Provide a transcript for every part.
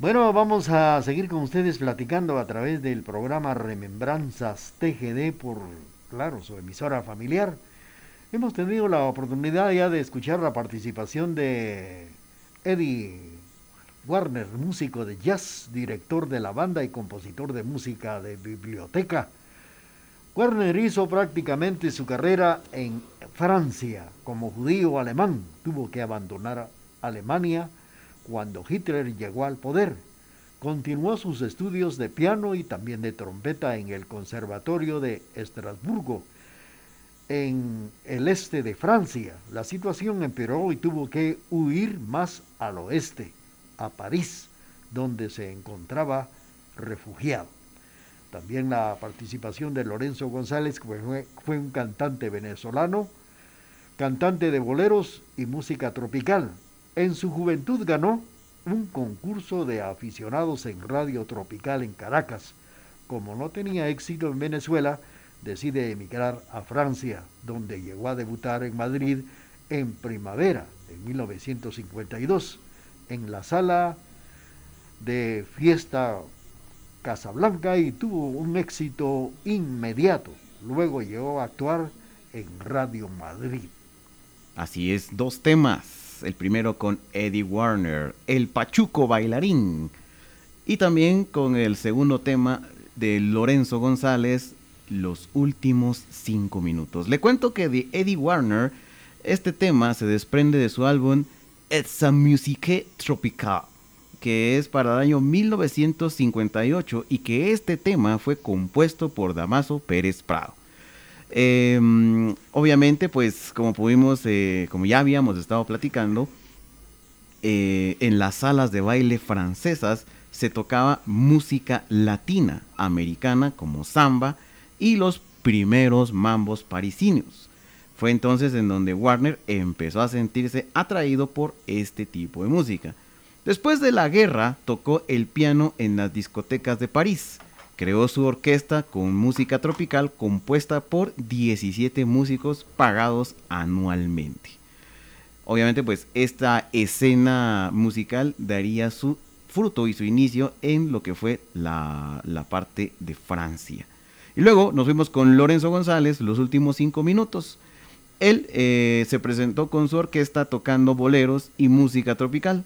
Bueno, vamos a seguir con ustedes platicando a través del programa Remembranzas TGD por, claro, su emisora familiar. Hemos tenido la oportunidad ya de escuchar la participación de Eddie Warner, músico de jazz, director de la banda y compositor de música de biblioteca. Warner hizo prácticamente su carrera en Francia como judío alemán. Tuvo que abandonar Alemania cuando Hitler llegó al poder. Continuó sus estudios de piano y también de trompeta en el Conservatorio de Estrasburgo, en el este de Francia. La situación empeoró y tuvo que huir más al oeste, a París, donde se encontraba refugiado. También la participación de Lorenzo González, que fue, fue un cantante venezolano, cantante de boleros y música tropical, en su juventud ganó un concurso de aficionados en Radio Tropical en Caracas. Como no tenía éxito en Venezuela, decide emigrar a Francia, donde llegó a debutar en Madrid en primavera de 1952, en la sala de fiesta Casablanca y tuvo un éxito inmediato. Luego llegó a actuar en Radio Madrid. Así es, dos temas el primero con Eddie Warner, El Pachuco Bailarín, y también con el segundo tema de Lorenzo González, Los Últimos Cinco Minutos. Le cuento que de Eddie Warner, este tema se desprende de su álbum It's a Musique Tropical, que es para el año 1958 y que este tema fue compuesto por Damaso Pérez Prado. Em, obviamente, pues como pudimos, eh, como ya habíamos estado platicando, eh, en las salas de baile francesas se tocaba música latina, americana, como samba, y los primeros mambos parisinos. Fue entonces en donde Warner empezó a sentirse atraído por este tipo de música. Después de la guerra, tocó el piano en las discotecas de París creó su orquesta con música tropical compuesta por 17 músicos pagados anualmente. Obviamente pues esta escena musical daría su fruto y su inicio en lo que fue la, parte de Francia. Y luego nos fuimos con Lorenzo González los últimos cinco minutos. Él eh, se presentó con su orquesta tocando boleros y música tropical.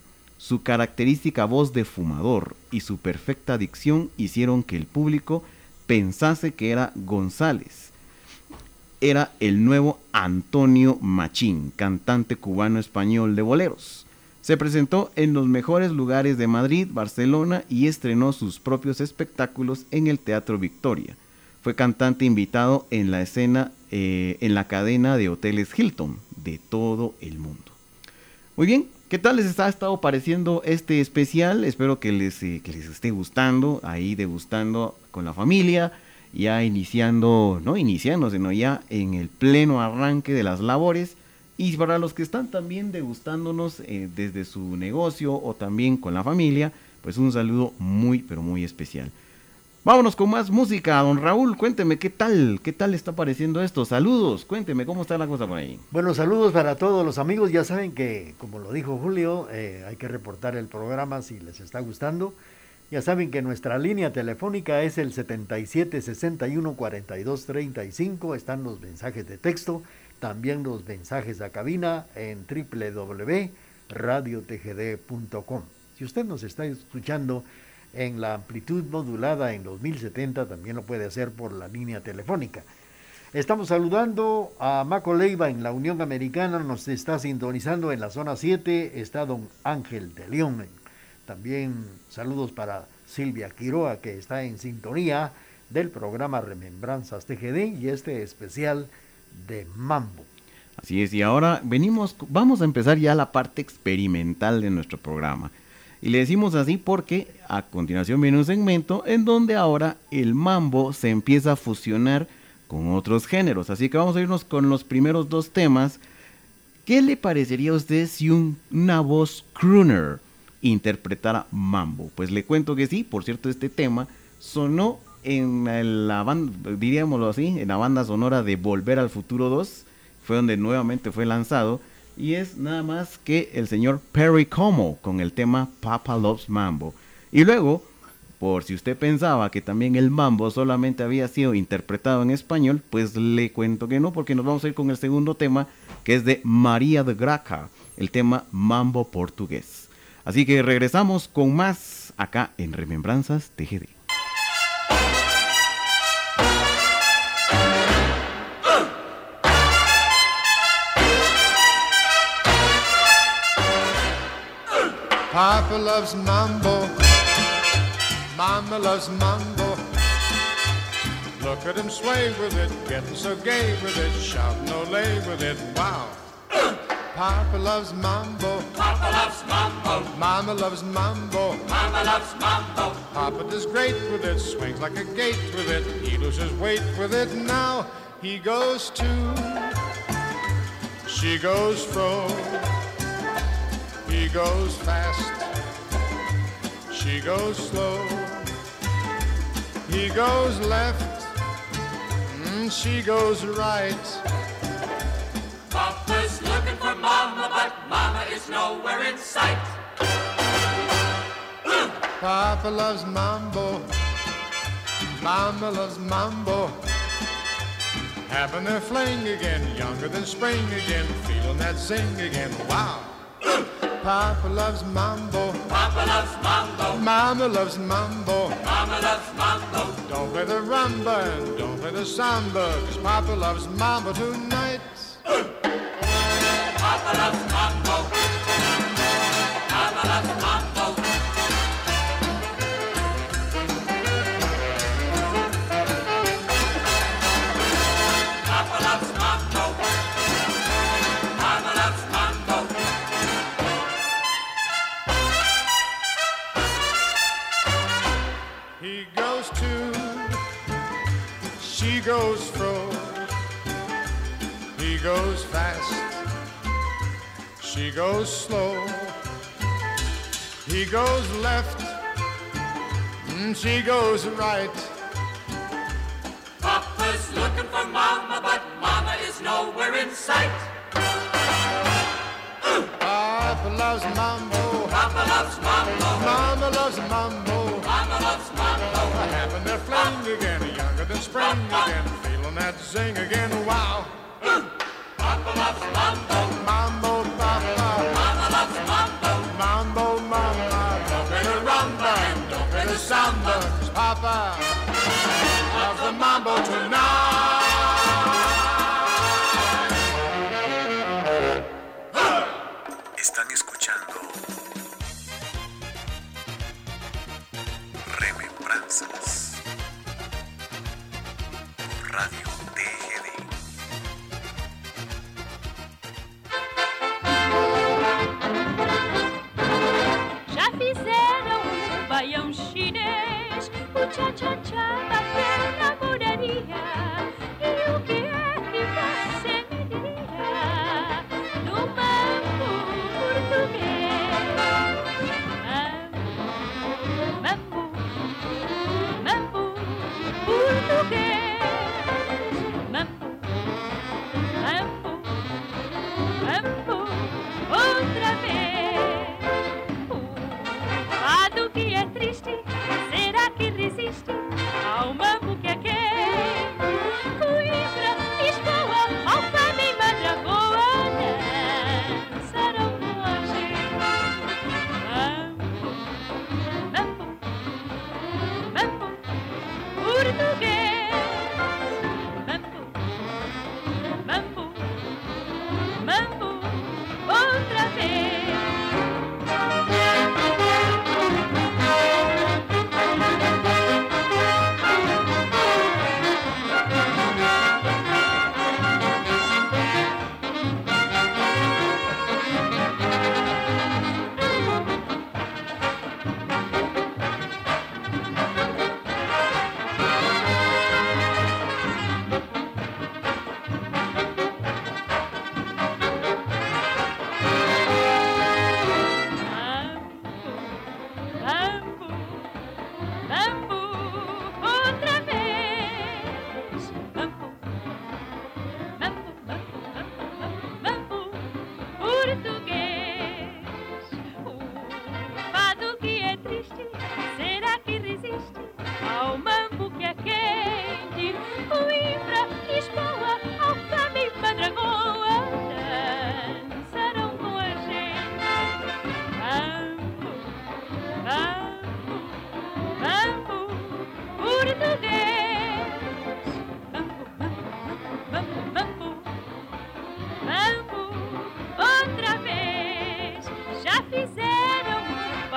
Su característica voz de fumador y su perfecta dicción hicieron que el público pensase que era González. Era el nuevo Antonio Machín, cantante cubano-español de boleros. Se presentó en los mejores lugares de Madrid, Barcelona y estrenó sus propios espectáculos en el Teatro Victoria. Fue cantante invitado en la escena eh, en la cadena de hoteles Hilton de todo el mundo. Muy bien, ¿Qué tal les ha estado pareciendo este especial? Espero que les, eh, les esté gustando, ahí degustando con la familia, ya iniciando, no iniciando, sino ya en el pleno arranque de las labores. Y para los que están también degustándonos eh, desde su negocio o también con la familia, pues un saludo muy, pero muy especial. Vámonos con más música, don Raúl, cuénteme qué tal, qué tal está pareciendo esto. Saludos, cuénteme cómo está la cosa por ahí. Bueno, saludos para todos los amigos. Ya saben que, como lo dijo Julio, eh, hay que reportar el programa si les está gustando. Ya saben que nuestra línea telefónica es el 77 61 42 35. Están los mensajes de texto, también los mensajes a cabina en www.radiotgd.com. Si usted nos está escuchando en la amplitud modulada en 2070, también lo puede hacer por la línea telefónica. Estamos saludando a Maco Leiva en la Unión Americana, nos está sintonizando en la zona 7, está don Ángel de León. También saludos para Silvia Quiroa, que está en sintonía del programa Remembranzas TGD y este especial de Mambo. Así es, y ahora venimos, vamos a empezar ya la parte experimental de nuestro programa. Y le decimos así porque a continuación viene un segmento en donde ahora el mambo se empieza a fusionar con otros géneros. Así que vamos a irnos con los primeros dos temas. ¿Qué le parecería a usted si una voz crooner interpretara mambo? Pues le cuento que sí, por cierto, este tema sonó en la banda, diríamoslo así, en la banda sonora de Volver al Futuro 2, fue donde nuevamente fue lanzado y es nada más que el señor Perry Como con el tema Papa Loves Mambo. Y luego, por si usted pensaba que también el mambo solamente había sido interpretado en español, pues le cuento que no, porque nos vamos a ir con el segundo tema, que es de María de Graca, el tema Mambo Portugués. Así que regresamos con más acá en Remembranzas TGD. Papa loves mambo, Mama loves mambo. Look at him sway with it, getting so gay with it, shouting lay with it, wow. Papa loves mambo, Papa loves mambo, Mama loves mambo, Mama loves mambo. Papa does great with it, swings like a gate with it, he loses weight with it, now he goes to, she goes fro. He goes fast, she goes slow. He goes left, mm, she goes right. Papa's looking for Mama, but Mama is nowhere in sight. Papa loves mambo, Mama loves mambo. Having their fling again, younger than spring again, feeling that zing again. Wow. Papa loves mambo. Papa loves mambo. Mama loves mambo. Mama loves mambo. Don't play the rumba and don't play the samba, cause Papa loves mambo tonight. Papa loves mambo. Goes slow. He goes left, mm, she goes right. Papa's looking for Mama, but Mama is nowhere in sight. Papa loves mambo, Papa loves mambo. Mama loves mambo. Mama loves mambo. Having their fling again, younger than spring again, feeling that zing again. Wow, Papa loves mambo, loves the mambo tonight.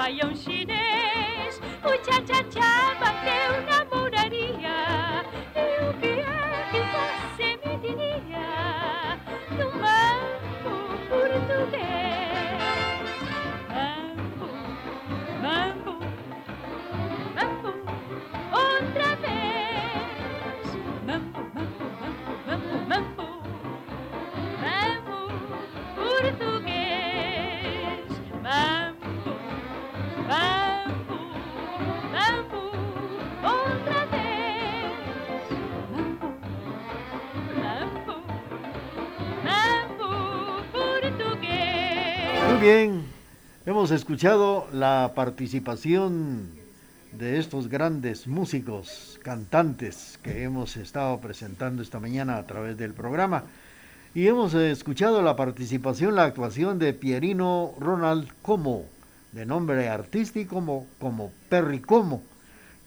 用信念。Hemos escuchado la participación de estos grandes músicos, cantantes que hemos estado presentando esta mañana a través del programa. Y hemos escuchado la participación, la actuación de Pierino Ronald Como, de nombre artístico como, como Perry Como,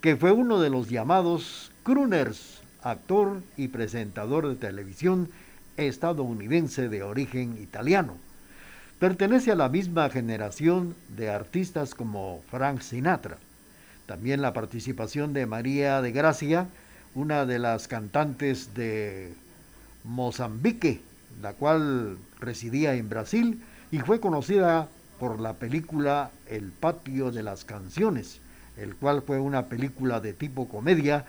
que fue uno de los llamados crooners, actor y presentador de televisión estadounidense de origen italiano. Pertenece a la misma generación de artistas como Frank Sinatra. También la participación de María de Gracia, una de las cantantes de Mozambique, la cual residía en Brasil y fue conocida por la película El patio de las canciones, el cual fue una película de tipo comedia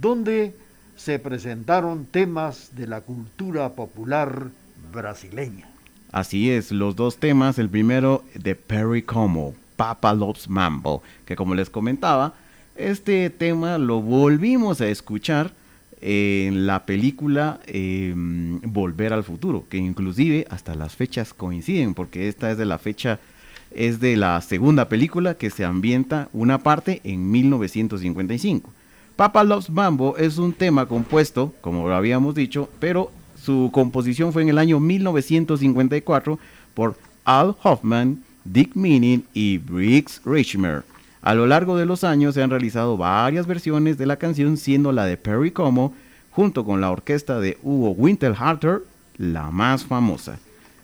donde se presentaron temas de la cultura popular brasileña. Así es, los dos temas, el primero de Perry Como, Papa Loves Mambo, que como les comentaba, este tema lo volvimos a escuchar en la película eh, Volver al Futuro, que inclusive hasta las fechas coinciden, porque esta es de la fecha, es de la segunda película que se ambienta una parte en 1955. Papa Loves Mambo es un tema compuesto, como lo habíamos dicho, pero su composición fue en el año 1954 por Al Hoffman, Dick Meaning y Briggs Richmer. A lo largo de los años se han realizado varias versiones de la canción, siendo la de Perry Como, junto con la orquesta de Hugo Winterhalter, la más famosa.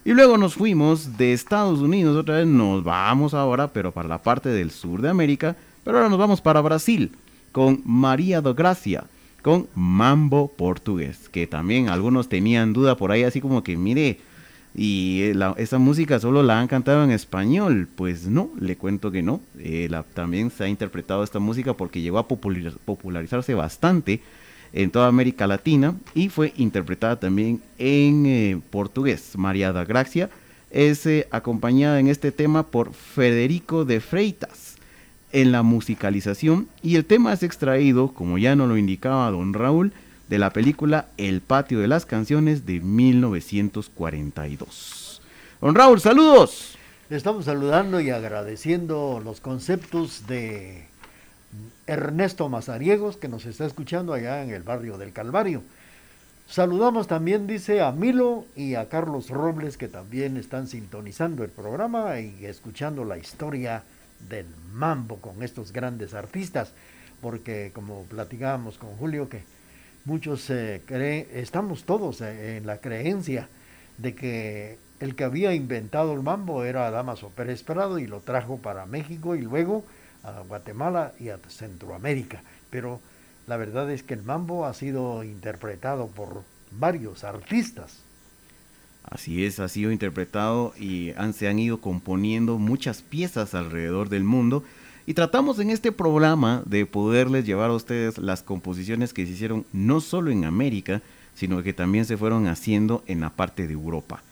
Y luego nos fuimos de Estados Unidos, otra vez nos vamos ahora, pero para la parte del sur de América, pero ahora nos vamos para Brasil, con María do Gracia, con Mambo Portugués, que también algunos tenían duda por ahí, así como que mire, y eh, esa música solo la han cantado en español. Pues no, le cuento que no. Eh, también se ha interpretado esta música porque llegó a popular- popularizarse bastante en toda América Latina y fue interpretada también en eh, portugués. María da Gracia es acompañada en este tema por Federico de Freitas en la musicalización y el tema es extraído, como ya nos lo indicaba don Raúl, de la película El patio de las canciones de 1942. Don Raúl, saludos. Estamos saludando y agradeciendo los conceptos de Ernesto Mazariegos, que nos está escuchando allá en el barrio del Calvario. Saludamos también, dice, a Milo y a Carlos Robles, que también están sintonizando el programa y escuchando la historia del mambo con estos grandes artistas, porque como platicábamos con Julio, que muchos eh, creen, estamos todos eh, en la creencia de que el que había inventado el mambo era Damaso Pérez y lo trajo para México y luego a Guatemala y a Centroamérica. Pero la verdad es que el mambo ha sido interpretado por varios artistas. Así es, ha sido interpretado y se han ido componiendo muchas piezas alrededor del mundo. Y tratamos en este programa de poderles llevar a ustedes las composiciones que se hicieron no solo en América, sino que también se fueron haciendo en la parte de Europa.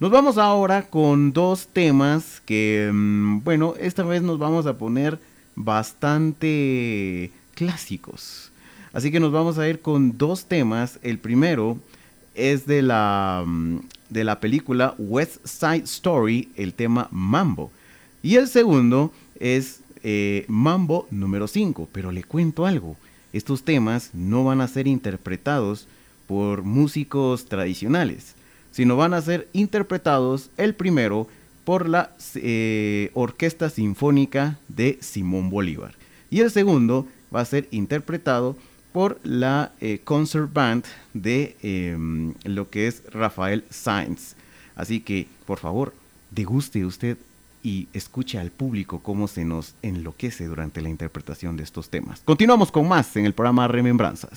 Nos vamos ahora con dos temas que, mm, bueno, esta vez nos vamos a poner bastante clásicos. Así que nos vamos a ir con dos temas. El primero es de la, mm, de la película West Side Story, el tema Mambo. Y el segundo es eh, Mambo número 5. Pero le cuento algo. Estos temas no van a ser interpretados por músicos tradicionales, sino van a ser interpretados el primero por la eh, Orquesta Sinfónica de Simón Bolívar y el segundo va a ser interpretado por la eh, concert band de em, lo que es Rafael Sainz. Así que, por favor, deguste usted y escuche al público cómo se nos enloquece durante la interpretación de estos temas. Continuamos con más en el programa Remembranzas.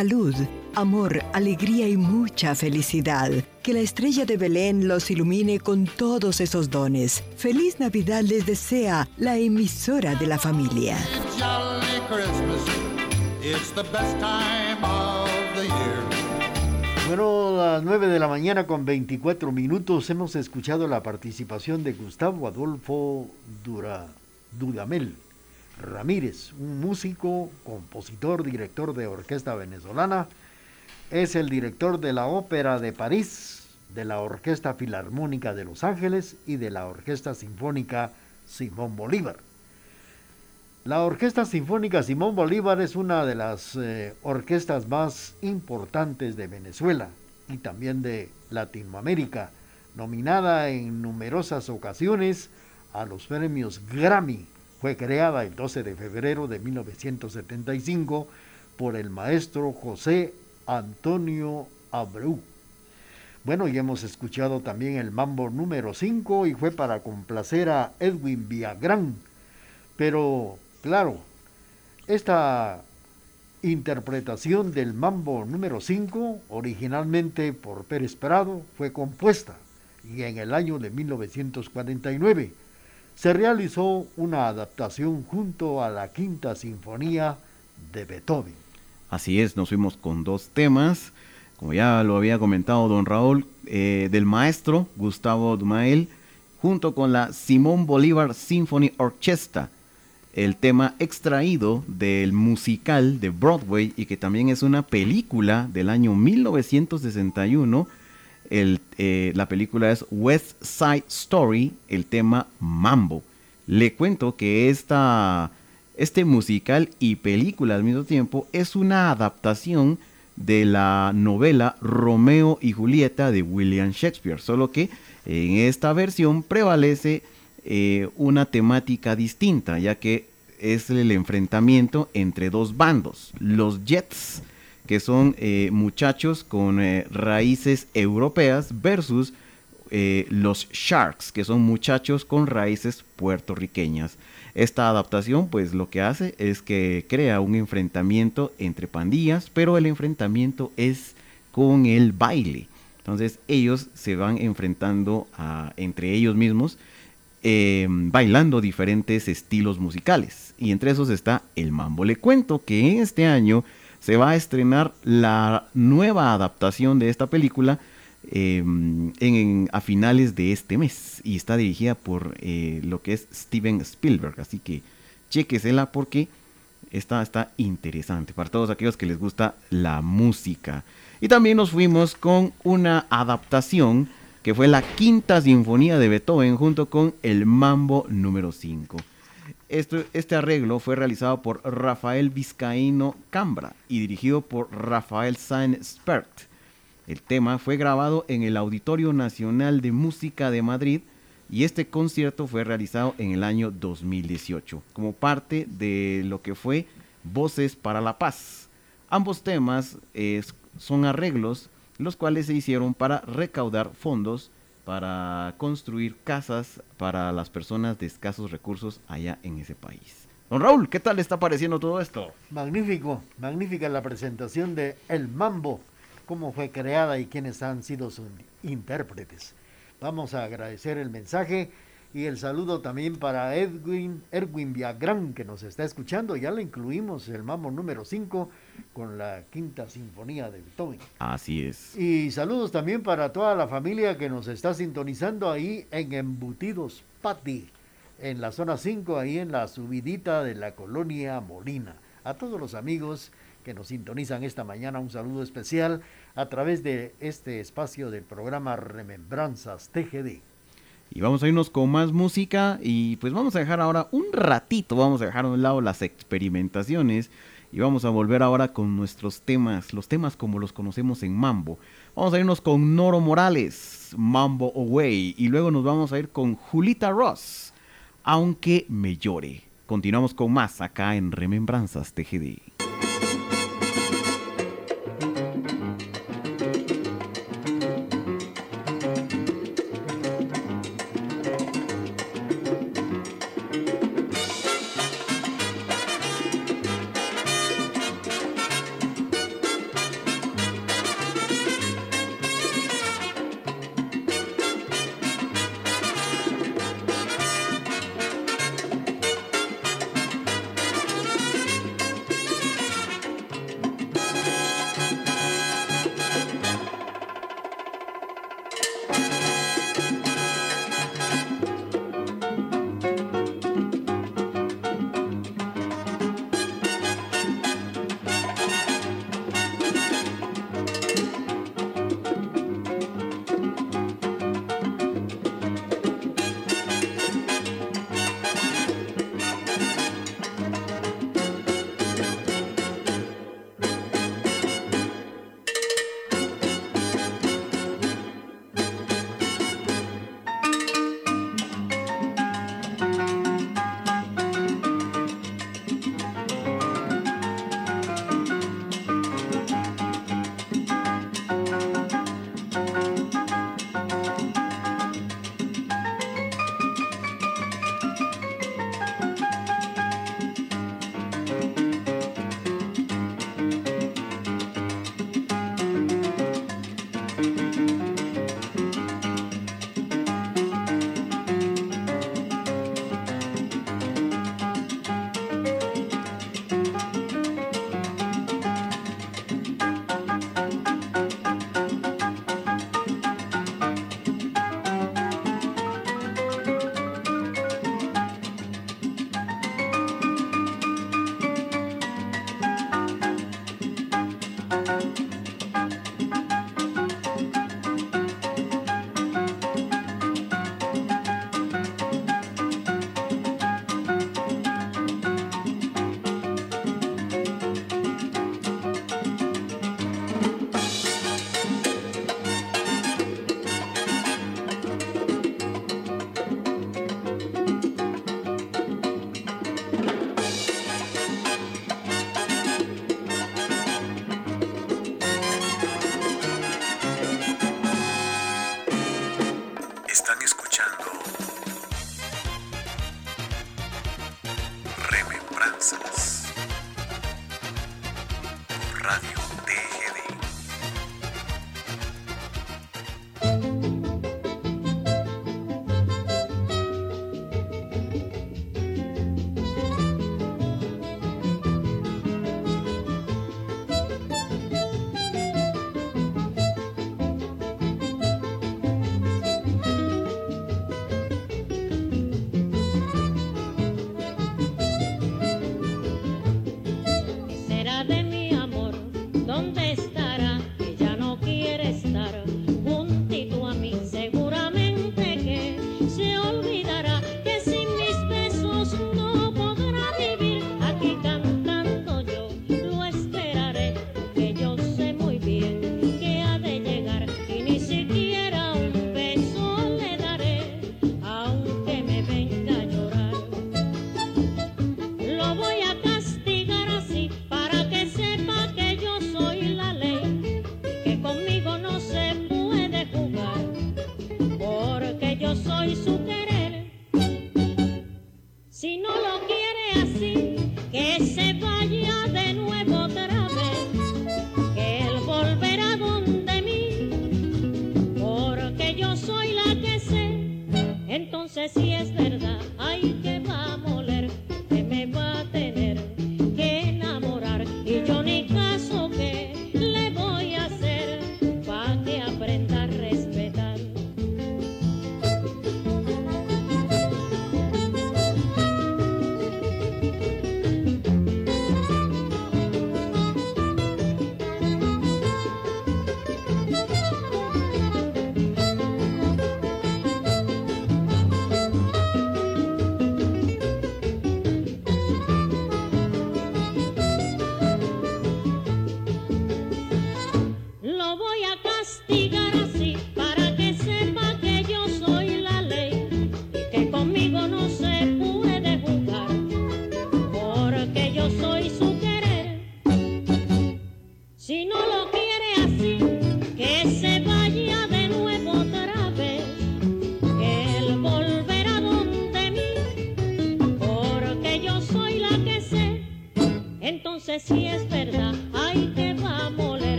Salud, amor, alegría y mucha felicidad. Que la estrella de Belén los ilumine con todos esos dones. Feliz Navidad les desea la emisora de la familia. Bueno, a las 9 de la mañana con 24 minutos hemos escuchado la participación de Gustavo Adolfo Dura, Dudamel Ramírez, un músico, compositor, director de orquesta venezolana. Es el director de la Ópera de París, de la Orquesta Filarmónica de Los Ángeles y de la Orquesta Sinfónica Simón Bolívar. La Orquesta Sinfónica Simón Bolívar es una de las eh, orquestas más importantes de Venezuela y también de Latinoamérica, nominada en numerosas ocasiones a los premios Grammy. Fue creada el 12 de febrero de 1975 por el maestro José Antonio Abreu. Bueno, y hemos escuchado también el mambo número 5 y fue para complacer a Edwin Villagrán. Pero, claro, esta interpretación del mambo número 5, originalmente por Pérez Prado, fue compuesta y en el año de 1949 se realizó una adaptación junto a la Quinta Sinfonía de Beethoven. Así es, nos fuimos con dos temas, como ya lo había comentado don Raúl, eh, del maestro Gustavo Dumael, junto con la Simón Bolívar Symphony Orchestra, el tema extraído del musical de Broadway y que también es una película del año 1961. Eh, la película es West Side Story, el tema Mambo. Le cuento que esta, este musical y película al mismo tiempo es una adaptación de la novela Romeo y Julieta de William Shakespeare, solo que en esta versión prevalece eh, una temática distinta, ya que es el enfrentamiento entre dos bandos, los Jets, que son eh, muchachos con eh, raíces europeas, versus eh, los Sharks, que son muchachos con raíces puertorriqueñas. Esta adaptación, pues lo que hace es que crea un enfrentamiento entre pandillas, pero el enfrentamiento es con el baile. Entonces ellos se van enfrentando entre ellos mismos, eh, bailando diferentes estilos musicales. Y entre esos está el mambo. Le cuento que este año se va a estrenar la nueva adaptación de esta película eh, en- a finales de este mes. Y está dirigida por eh, lo que es Steven Spielberg. Así que chequesela porque está, está interesante para todos aquellos que les gusta la música. Y también nos fuimos con una adaptación que fue la quinta sinfonía de Beethoven junto con el Mambo número 5. Este arreglo fue realizado por Rafael Vizcaíno Cambra y dirigido por Rafael Sainz Spert. El tema fue grabado en el Auditorio Nacional de Música de Madrid y este concierto fue realizado en el año 2018 como parte de lo que fue Voces para la Paz. Ambos temas eh, son arreglos los cuales se hicieron para recaudar fondos para construir casas para las personas de escasos recursos allá en ese país. Don Raúl, ¿qué tal le está pareciendo todo esto? Magnífico, magnífica la presentación de El Mambo, cómo fue creada y quiénes han sido sus intérpretes. Vamos a agradecer el mensaje y el saludo también para Edwin, Erwin Viagrán, que nos está escuchando. Ya le incluimos el Mambo número 5 con la quinta sinfonía de Beethoven. Así es. Y saludos también para toda la familia que nos está sintonizando ahí en Embutidos Pati, en la zona 5, ahí en la subidita de la colonia Molina. A todos los amigos que nos sintonizan esta mañana, un saludo especial a través de este espacio del programa Remembranzas TGD. Y vamos a irnos con más música y pues vamos a dejar ahora un ratito, vamos a dejar a un lado las experimentaciones y vamos a volver ahora con nuestros temas, los temas como los conocemos en Mambo. Vamos a irnos con Noro Morales, Mambo Away, y luego nos vamos a ir con Julita Ross, Aunque me llore. Continuamos con más acá en Remembranzas TGD.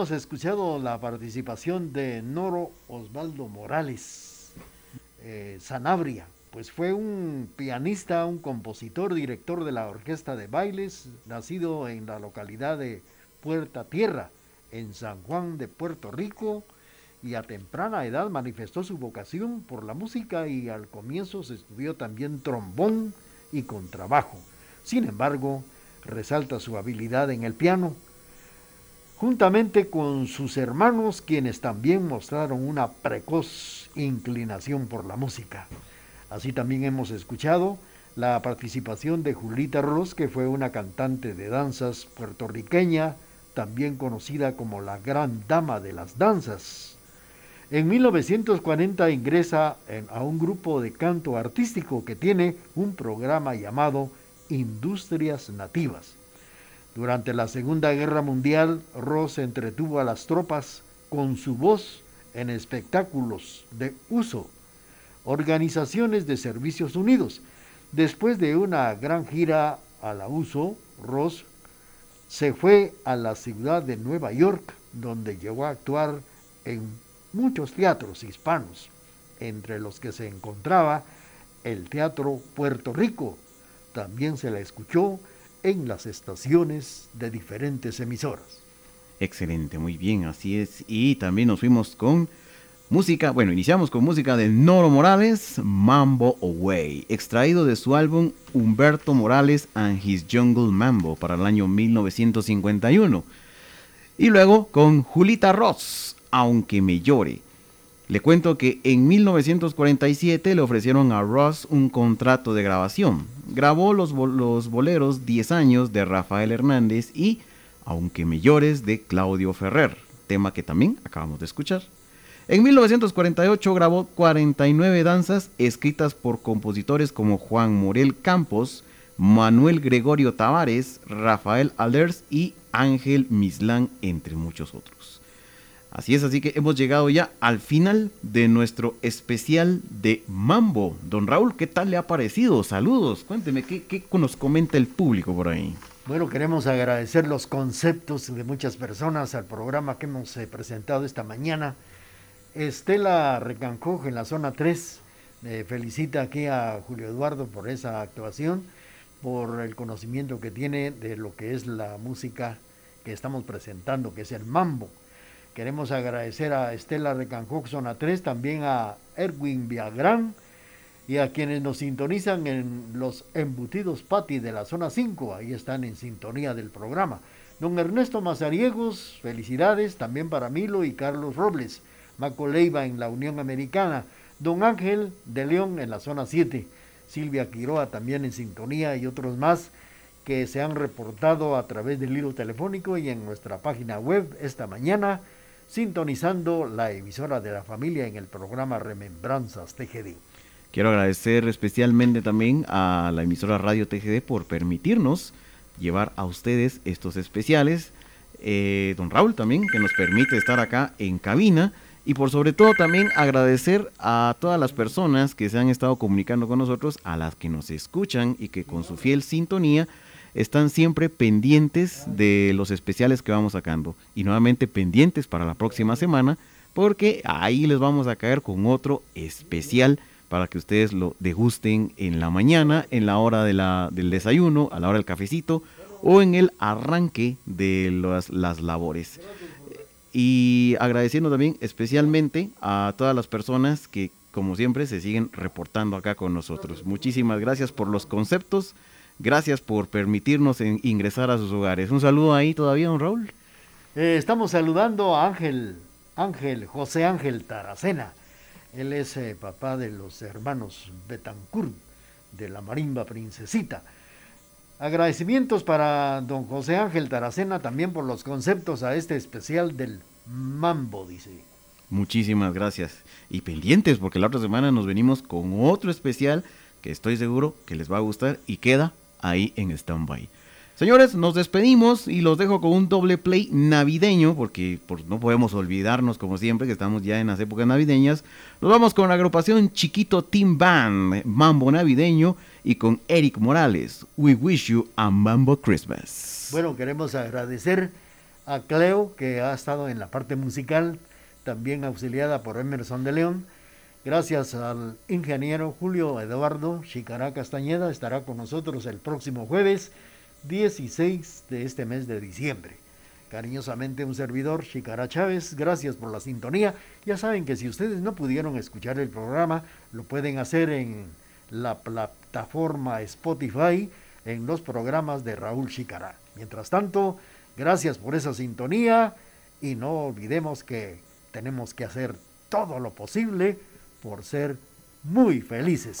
Hemos escuchado la participación de Noro Osvaldo Morales, eh, Sanabria, pues fue un pianista, un compositor, director de la orquesta de bailes, nacido en la localidad de Puerta Tierra, en San Juan de Puerto Rico, y a temprana edad manifestó su vocación por la música y al comienzo se estudió también trombón y contrabajo. Sin embargo, resalta su habilidad en el piano, juntamente con sus hermanos quienes también mostraron una precoz inclinación por la música. Así también hemos escuchado la participación de Julita Ross, que fue una cantante de danzas puertorriqueña, también conocida como la Gran Dama de las Danzas. En 1940 ingresa a un grupo de canto artístico que tiene un programa llamado Industrias Nativas. Durante la Segunda Guerra Mundial, Ross entretuvo a las tropas con su voz en espectáculos de uso, organizaciones de Servicios Unidos. Después de una gran gira a la uso, Ross se fue a la ciudad de Nueva York, donde llegó a actuar en muchos teatros hispanos, entre los que se encontraba el Teatro Puerto Rico. También se la escuchó en las estaciones de diferentes emisoras. Excelente, muy bien, así es. Y también nos fuimos con música, bueno, iniciamos con música de Noro Morales, Mambo Away, extraído de su álbum Humberto Morales and His Jungle Mambo para el año 1951. Y luego con Julita Ross, Aunque me llore. Le cuento que en 1947 le ofrecieron a Ross un contrato de grabación. Grabó los, bo- los boleros 10 años de Rafael Hernández y Aunque me de Claudio Ferrer, tema que también acabamos de escuchar. En 1948 grabó 49 danzas escritas por compositores como Juan Morel Campos, Manuel Gregorio Tavares, Rafael Alders y Ángel Mislán, entre muchos otros. Así es, así que hemos llegado ya al final de nuestro especial de Mambo. Don Raúl, ¿qué tal le ha parecido? Saludos, cuénteme, ¿qué, qué nos comenta el público por ahí? Bueno, queremos agradecer los conceptos de muchas personas al programa que hemos eh, presentado esta mañana. Estela Recancoj en la zona 3 eh, felicita aquí a Julio Eduardo por esa actuación, por el conocimiento que tiene de lo que es la música que estamos presentando, que es el mambo. Queremos agradecer a Estela Recancoj, zona 3, también a Erwin Viagrán y a quienes nos sintonizan en los embutidos Pati de la zona 5, ahí están en sintonía del programa. Don Ernesto Mazariegos, felicidades también para Milo y Carlos Robles. Maco Leiva en la Unión Americana, Don Ángel de León en la zona 7, Silvia Quiroa también en sintonía y otros más que se han reportado a través del hilo telefónico y en nuestra página web esta mañana, sintonizando la emisora de la familia en el programa Remembranzas TGD. Quiero agradecer especialmente también a la emisora Radio TGD por permitirnos llevar a ustedes estos especiales. Eh, don Raúl también, que nos permite estar acá en cabina. Y por sobre todo también agradecer a todas las personas que se han estado comunicando con nosotros, a las que nos escuchan y que con su fiel sintonía están siempre pendientes de los especiales que vamos sacando. Y nuevamente pendientes para la próxima semana, porque ahí les vamos a caer con otro especial para que ustedes lo degusten en la mañana, en la hora de la, del desayuno, a la hora del cafecito o en el arranque de las, las labores. Y agradeciendo también especialmente a todas las personas que, como siempre, se siguen reportando acá con nosotros. Muchísimas gracias por los conceptos, gracias por permitirnos en- ingresar a sus hogares. Un saludo ahí todavía, don Raúl. Eh, estamos saludando a Ángel, Ángel, José Ángel Taracena. Él es eh, papá de los hermanos Betancourt de la Marimba Princesita. Agradecimientos para don José Ángel Taracena también por los conceptos a este especial del Mambo, dice. Muchísimas gracias. Y pendientes, porque la otra semana nos venimos con otro especial que estoy seguro que les va a gustar y queda ahí en stand-by. Señores, nos despedimos y los dejo con un doble play navideño, porque por- no podemos olvidarnos, como siempre, que estamos ya en las épocas navideñas. Nos vamos con la agrupación Chiquito Team Band, Mambo Navideño, y con Eric Morales, We Wish You a Mambo Christmas. Bueno, queremos agradecer a Cleo, que ha estado en la parte musical, también auxiliada por Emerson de León. Gracias al ingeniero Julio Eduardo Chicará Castañeda, estará con nosotros el próximo jueves 16 de este mes de diciembre. Cariñosamente un servidor, Chicará Chávez, gracias por la sintonía. Ya saben que si ustedes no pudieron escuchar el programa, lo pueden hacer en la plataforma Spotify, en los programas de Raúl Chicará. Mientras tanto, gracias por esa sintonía y no olvidemos que tenemos que hacer todo lo posible por ser muy felices.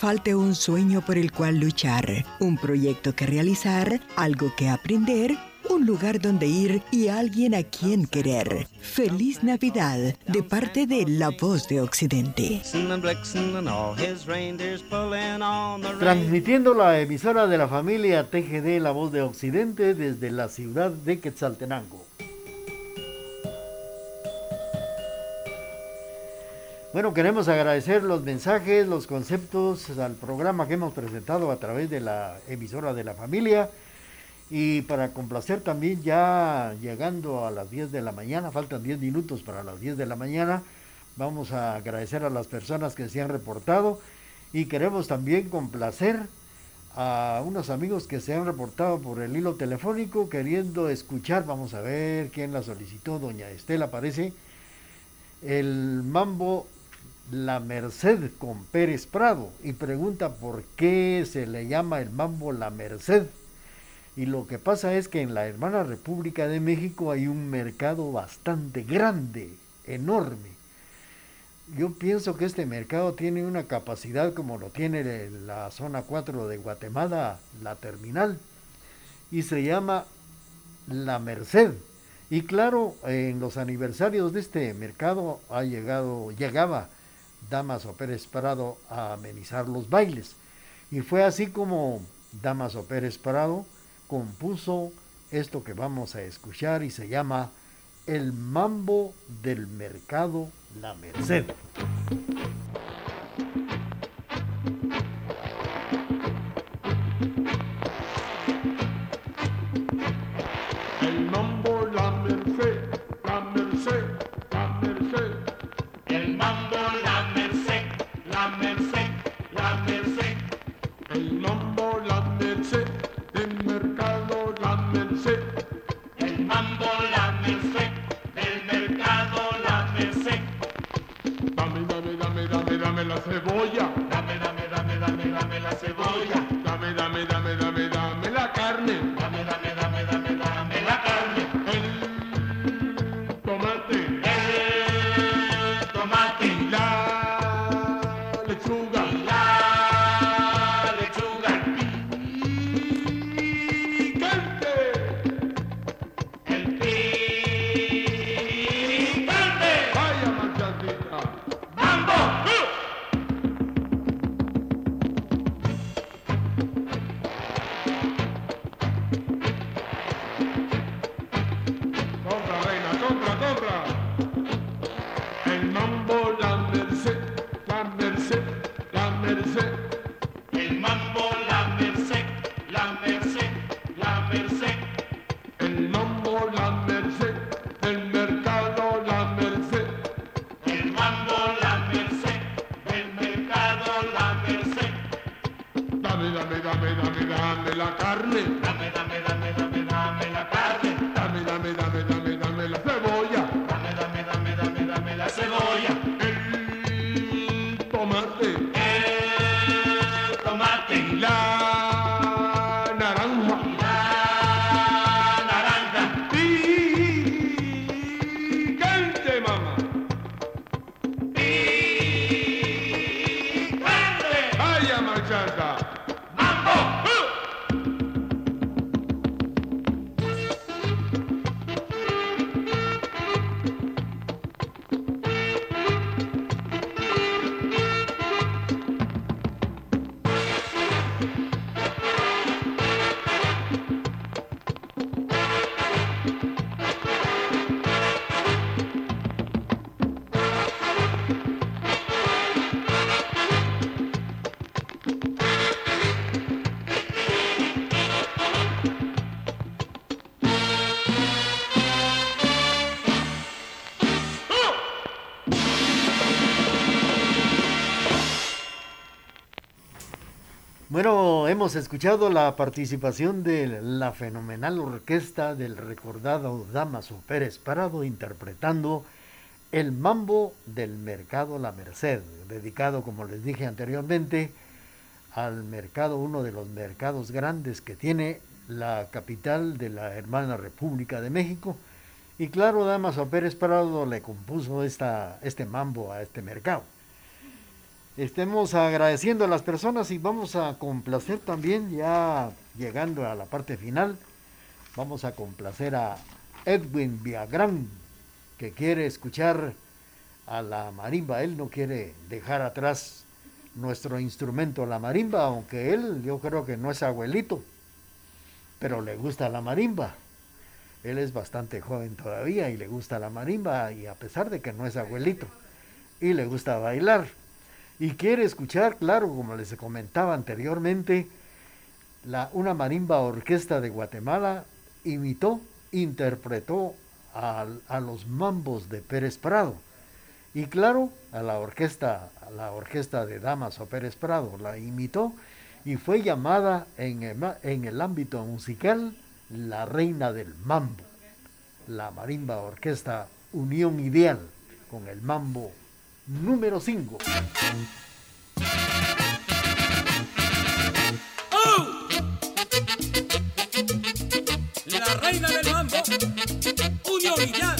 Falte un sueño por el cual luchar, un proyecto que realizar, algo que aprender, un lugar donde ir y alguien a quien querer. Feliz Navidad de parte de La Voz de Occidente. Transmitiendo la emisora de la familia TGD La Voz de Occidente desde la ciudad de Quetzaltenango. Bueno, queremos agradecer los mensajes, los conceptos al programa que hemos presentado a través de la emisora de la familia. Y para complacer también ya llegando a las 10 de la mañana, faltan 10 minutos para las 10 de la mañana, vamos a agradecer a las personas que se han reportado. Y queremos también complacer a unos amigos que se han reportado por el hilo telefónico queriendo escuchar, vamos a ver quién la solicitó, doña Estela parece, el mambo La Merced con Pérez Prado y pregunta por qué se le llama el mambo La Merced. Y lo que pasa es que en la hermana República de México hay un mercado bastante grande, enorme. Yo pienso que este mercado tiene una capacidad como lo tiene la zona 4 de Guatemala, la terminal, y se llama La Merced. Y claro, en los aniversarios de este mercado ha llegado, llegaba Damaso Pérez Prado a amenizar los bailes. Y fue así como Damaso Pérez Prado compuso esto que vamos a escuchar y se llama El Mambo del Mercado La Merced. Bueno, hemos escuchado la participación de la fenomenal orquesta del recordado Damaso Pérez Prado interpretando el mambo del mercado La Merced, dedicado, como les dije anteriormente, al mercado, uno de los mercados grandes que tiene la capital de la hermana República de México. Y claro, Damaso Pérez Prado le compuso esta, este mambo a este mercado. Estemos agradeciendo a las personas y vamos a complacer también, ya llegando a la parte final, vamos a complacer a Edwin Viagrán, que quiere escuchar a la marimba. Él no quiere dejar atrás nuestro instrumento, la marimba, aunque él yo creo que no es abuelito, pero le gusta la marimba. Él es bastante joven todavía y le gusta la marimba, y a pesar de que no es abuelito. y le gusta bailar. Y quiere escuchar, claro, como les comentaba anteriormente, la, una marimba orquesta de Guatemala imitó, interpretó a, los mambos de Pérez Prado. Y claro, a la orquesta, a la orquesta de Damaso Pérez Prado la imitó y fue llamada en el, en el ámbito musical la reina del mambo. La marimba orquesta Unión Ideal con el mambo número 5. La reina del mambo, Villal.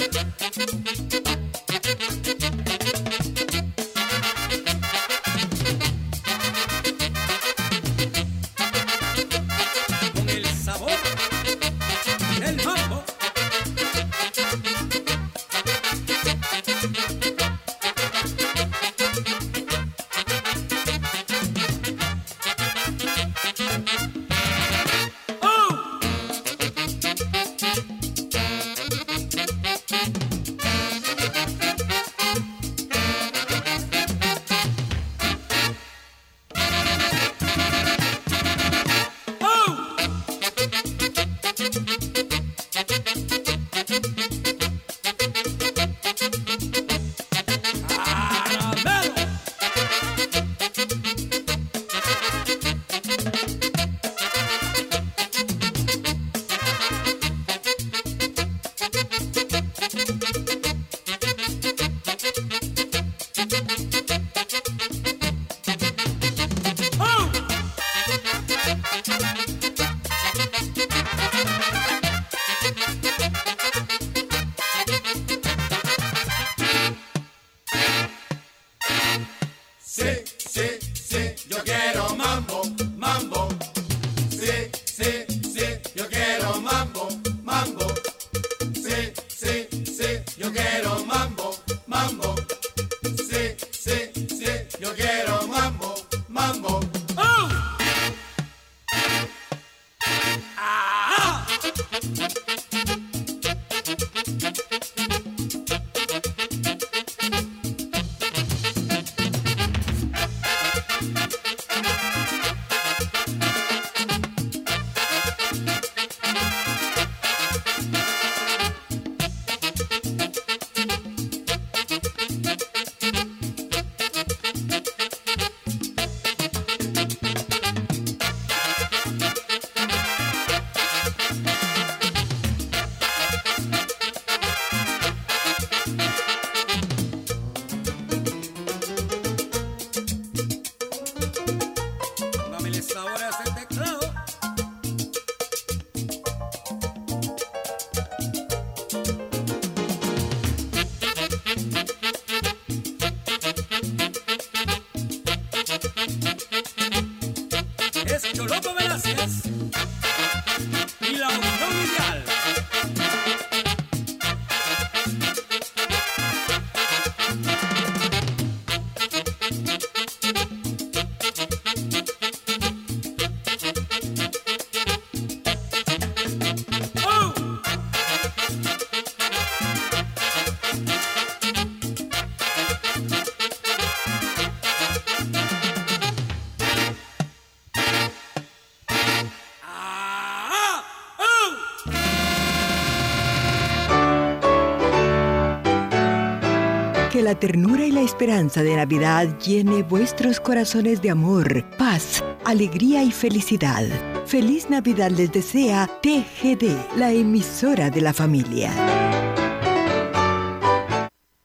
Ternura y la esperanza de Navidad llene vuestros corazones de amor, paz, alegría y felicidad. Feliz Navidad les desea TGD, la emisora de la familia.